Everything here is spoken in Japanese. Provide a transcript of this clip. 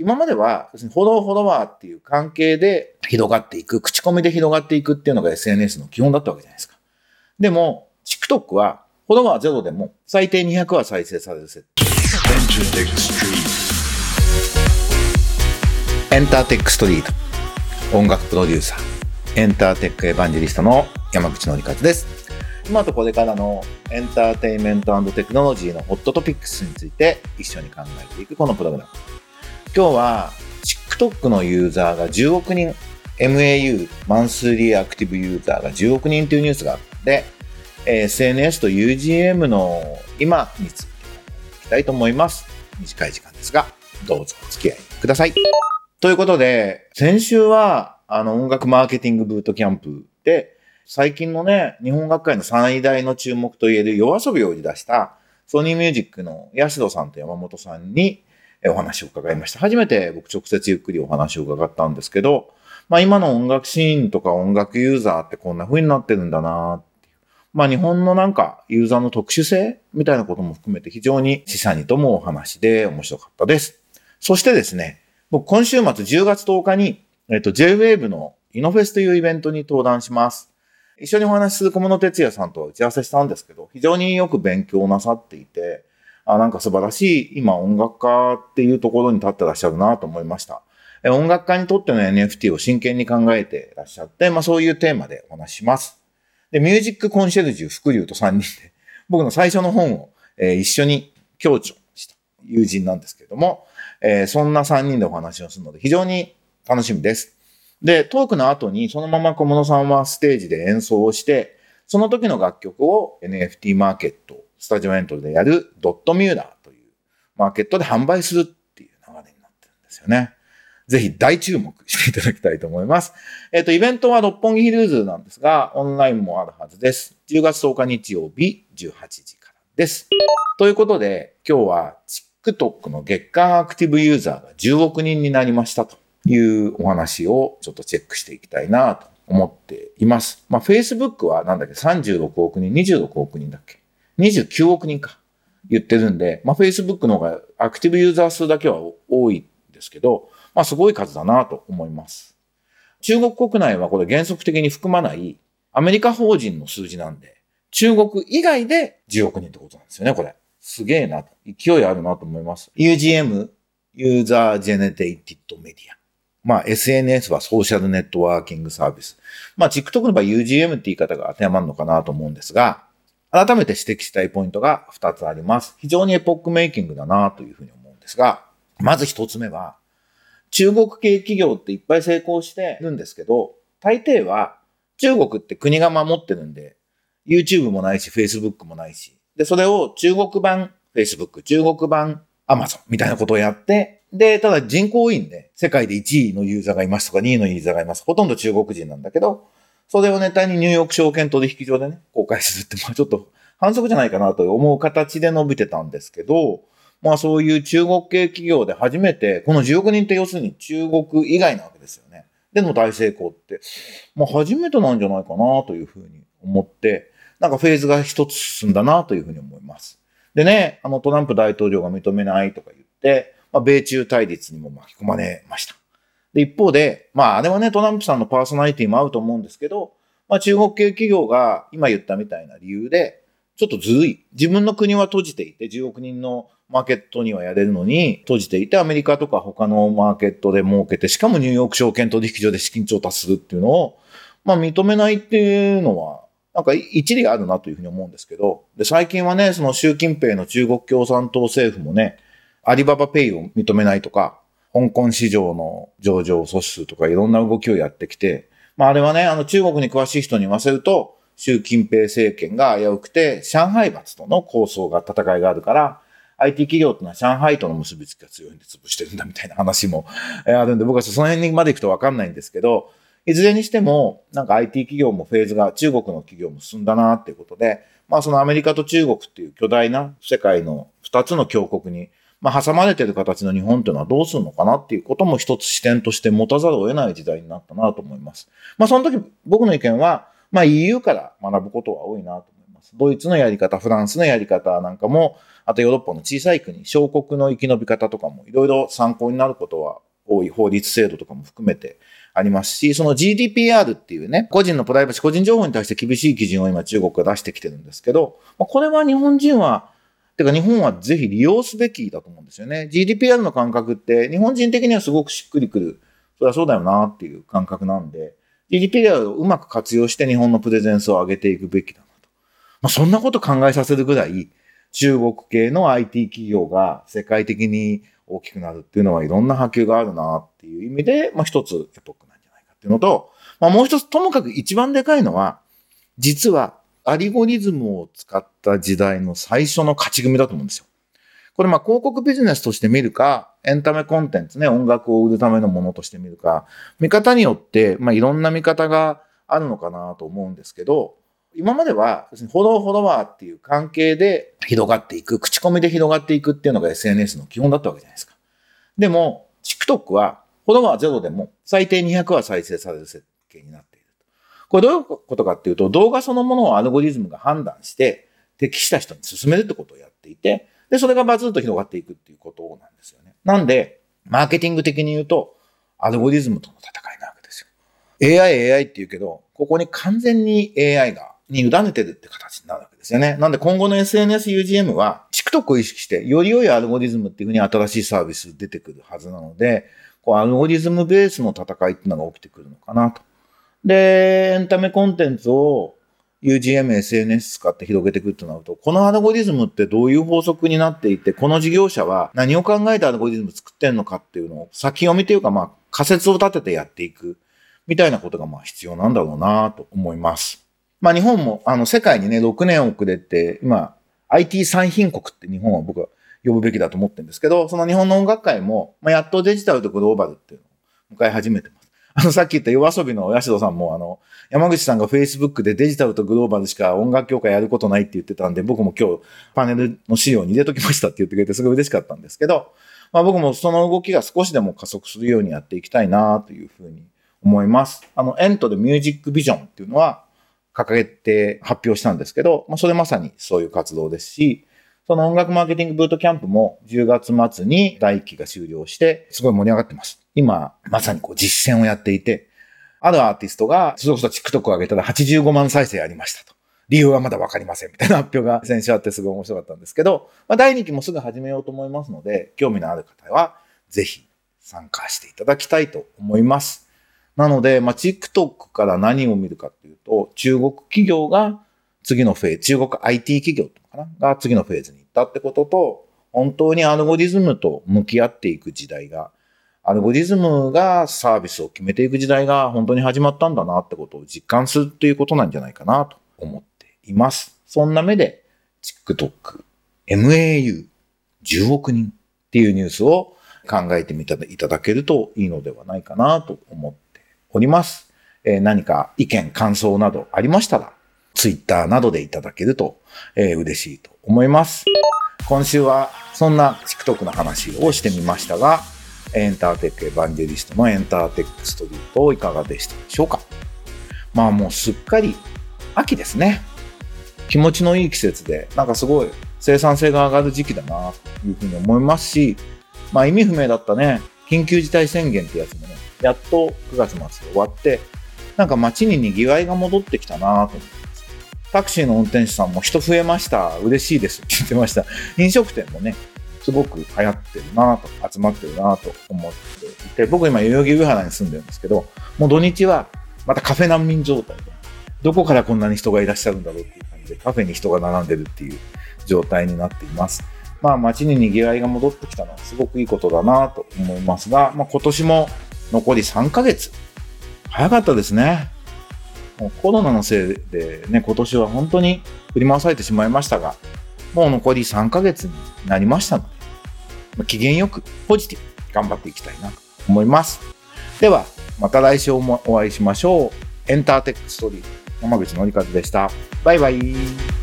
今までは、フォローフォロワーっていう関係で広がっていく、口コミで広がっていくっていうのが SNS の基本だったわけじゃないですか。でも、TikTok は、フォロワーゼロでも最低200は再生される設定。エンターテックストリート。音楽プロデューサー。エンターテックエヴァンジェリストの山口のりかです。今とこれからのエンターテインメントテクノロジーのホットトピックスについて一緒に考えていくこのプログラム。今日は TikTok のユーザーが10億人、MAU、マンスリーアクティブユーザーが10億人というニュースがあって、SNS と UGM の今についていきたいと思います。短い時間ですが、どうぞお付き合いください。ということで、先週はあの音楽マーケティングブートキャンプで、最近のね、日本学会の最大の注目といえる夜遊びを売り出したソニーミュージックの安野さんと山本さんにお話を伺いました。初めて僕直接ゆっくりお話を伺ったんですけど、まあ今の音楽シーンとか音楽ユーザーってこんな風になってるんだな。まあ日本のなんかユーザーの特殊性みたいなことも含めて非常に示唆にともお話で面白かったです。そしてですね、僕今週末10月10日に、えっと JWAVE のイノフェスというイベントに登壇します。一緒にお話しする小室哲也さんとは打ち合わせしたんですけど、非常によく勉強なさっていて、あなんか素晴らしい今音楽家っていうところに立ってらっしゃるなと思いました。音楽家にとっての NFT を真剣に考えてらっしゃって、まあそういうテーマでお話します。で、ミュージックコンシェルジュ福流と3人で、僕の最初の本を、えー、一緒に共著した友人なんですけれども、えー、そんな3人でお話をするので非常に楽しみです。で、トークの後にそのまま小室さんはステージで演奏をして、その時の楽曲を NFT マーケット、スタジオエントリーでやるドットミューラーというマーケットで販売するっていう流れになってるんですよね。ぜひ大注目していただきたいと思います。えっ、ー、と、イベントは六本木ヒルズなんですが、オンラインもあるはずです。10月10日日曜日18時からです。ということで、今日は TikTok の月間アクティブユーザーが10億人になりましたと。いうお話をちょっとチェックしていきたいなと思っています。まあ、Facebook はなんだっけ、36億人、26億人だっけ？?29 億人か。言ってるんで、まあ、Facebook の方がアクティブユーザー数だけは多いんですけど、まあ、すごい数だなと思います。中国国内はこれ原則的に含まないアメリカ法人の数字なんで、中国以外で10億人ってことなんですよね、これ。すげえなと。勢いあるなと思います。UGM、 User Generated Media。まあ SNS はソーシャルネットワーキングサービス。まあ TikTok の場合 UGM って言い方が当てはまるのかなと思うんですが、改めて指摘したいポイントが2つあります。非常にエポックメイキングだなというふうに思うんですが、まず1つ目は、中国系企業っていっぱい成功してるんですけど、大抵は中国って国が守ってるんで、YouTube もないし、Facebook もないし、で、それを中国版 Facebook、中国版 Amazon みたいなことをやって、で、ただ人口多いんで、世界で1位のユーザーがいますとか2位のユーザーがいます。ほとんど中国人なんだけど、それをネタにニューヨーク証券取引所でね、公開するって、まあちょっと反則じゃないかなと思う形で伸びてたんですけど、まあそういう中国系企業で初めて、この10億人って要するに中国以外なわけですよね。での大成功って、まあ初めてなんじゃないかなというふうに思って、なんかフェーズが一つ進んだなというふうに思います。でね、あのトランプ大統領が認めないとか言って、まあ、米中対立にも巻き込まれました。で、一方で、まあ、あれはね、トランプさんのパーソナリティも合うと思うんですけど、まあ、中国系企業が今言ったみたいな理由で、ちょっとずるい。自分の国は閉じていて、10億人のマーケットにはやれるのに、閉じていて、アメリカとか他のマーケットで儲けて、しかもニューヨーク証券取引所で資金調達するっていうのを、まあ認めないっていうのは、なんか一理あるなというふうに思うんですけど、で、最近はね、その習近平の中国共産党政府もね、アリババペイを認めないとか、香港市場の上場を阻止するとかいろんな動きをやってきて、まああれはね、あの中国に詳しい人に言わせると、習近平政権が危うくて、上海閥との構想が、戦いがあるから、IT 企業ってのは上海との結びつきが強いんで潰してるんだみたいな話もあるんで、僕はその辺にまで行くとわかんないんですけど、いずれにしても、なんか IT 企業もフェーズが中国の企業も進んだなっていうことで、まあそのアメリカと中国っていう巨大な世界の二つの強国にまあ、挟まれてる形の日本というのはどうするのかなっていうことも一つ視点として持たざるを得ない時代になったなと思います。まあ、その時僕の意見は、まあ、EU から学ぶことは多いなと思います。ドイツのやり方、フランスのやり方なんかも、あとヨーロッパの小さい国、小国の生き延び方とかもいろいろ参考になることは多い法律制度とかも含めてありますし、その GDPR っていうね、個人のプライバシー、個人情報に対して厳しい基準を今中国が出してきてるんですけど、これは日本人は、てか日本はぜひ利用すべきだと思うんですよね。GDPR の感覚って日本人的にはすごくしっくりくる。それはそうだよなっていう感覚なんで、GDPR をうまく活用して日本のプレゼンスを上げていくべきだなと。まあ、そんなこと考えさせるぐらい、中国系の IT 企業が世界的に大きくなるっていうのはいろんな波及があるなっていう意味で、まあ一つエポックなんじゃないかっていうのと、まあもう一つともかく一番でかいのは、実はアリゴリズムを使った時代の最初の勝ち組だと思うんですよ。これまあ広告ビジネスとして見るか、エンタメコンテンツね、音楽を売るためのものとして見るか、見方によって、まあいろんな見方があるのかなと思うんですけど、今までは、フォローフォロワーっていう関係で広がっていく、口コミで広がっていくっていうのが SNS の基本だったわけじゃないですか。でも、TikTok は、フォロワーゼロでも最低200は再生される設計になって。これどういうことかっていうと、動画そのものをアルゴリズムが判断して、適した人に進めるってことをやっていて、で、それがバズると広がっていくっていうことなんですよね。なんで、マーケティング的に言うと、アルゴリズムとの戦いなわけですよ。AI、AI って言うけど、ここに完全に AI がに委ねてるって形になるわけですよね。なんで今後の SNS UGM は TikTok を意識してより良いアルゴリズムっていうふうに新しいサービス出てくるはずなので、こうアルゴリズムベースの戦いっていうのが起きてくるのかなと。で、エンタメコンテンツを UGM、SNS 使って広げていくってなると、このアルゴリズムってどういう法則になっていて、この事業者は何を考えてアルゴリズム作ってんのかっていうのを先読みというか、まあ仮説を立ててやっていくみたいなことがまあ必要なんだろうなと思います。まあ日本もあの世界にね、6年遅れて、今、IT 産品国って日本は僕は呼ぶべきだと思ってるんですけど、その日本の音楽界も、まあ、やっとデジタルとグローバルっていうのを迎え始めてます。あの、さっき言った夜遊びの八代さんも、あの、山口さんが Facebook でデジタルとグローバルしか音楽協会やることないって言ってたんで、僕も今日パネルの資料に入れときましたって言ってくれてすごい嬉しかったんですけど、まあ僕もその動きが少しでも加速するようにやっていきたいなというふうに思います。あの、エントでミュージックビジョンっていうのは、掲げて発表したんですけど、まあ、それまさにそういう活動ですし、その音楽マーケティングブートキャンプも10月末に第1期が終了して、すごい盛り上がってます。今、まさにこう実践をやっていて、あるアーティストが、それこそ TikTok を上げたら85万再生ありましたと。理由はまだわかりませんみたいな発表が先週あってすごい面白かったんですけど、まあ、第2期もすぐ始めようと思いますので、興味のある方はぜひ参加していただきたいと思います。なので、まあ、TikTok から何を見るかっていうと、中国企業が次のフェーズ、中国 IT 企業とかなが次のフェーズに行ったってことと、本当にアルゴリズムと向き合っていく時代が、アルゴリズムがサービスを決めていく時代が本当に始まったんだなってことを実感するっていうことなんじゃないかなと思っています。そんな目で、TikTok、MAU、10億人っていうニュースを考えてみていただけるといいのではないかなと思っております。えー、何か意見、感想などありましたら、ツイッターなどでいただけると、えー、嬉しいと思います。今週はそんな TikTok の話をしてみましたが、エンターテックエヴァンジェリストのエンターテックストリートいかがでしたでしょうか？まあもうすっかり秋ですね。気持ちのいい季節で、なんかすごい生産性が上がる時期だなというふうに思いますし、まあ意味不明だったね、緊急事態宣言ってやつもね、やっと9月末で終わって、なんか街に賑わいが戻ってきたなと思ってます。タクシーの運転手さんも人増えました。嬉しいですって言ってました。飲食店もね、すごく流行ってるなと、集まってるなと思っていて、僕今代々木上原に住んでるんですけど、もう土日はまたカフェ難民状態で、どこからこんなに人がいらっしゃるんだろうっていう感じで、カフェに人が並んでるっていう状態になっています。まあ街に賑わいが戻ってきたのはすごくいいことだなと思いますが、まあ今年も残り3ヶ月。早かったですね。もうコロナのせいでね、今年は本当に振り回されてしまいましたが、もう残り3ヶ月になりましたので、機嫌よくポジティブ頑張っていきたいなと思います。では、また来週もお会いしましょう。エンターテックストリート、山口のりかずでした。バイバイ。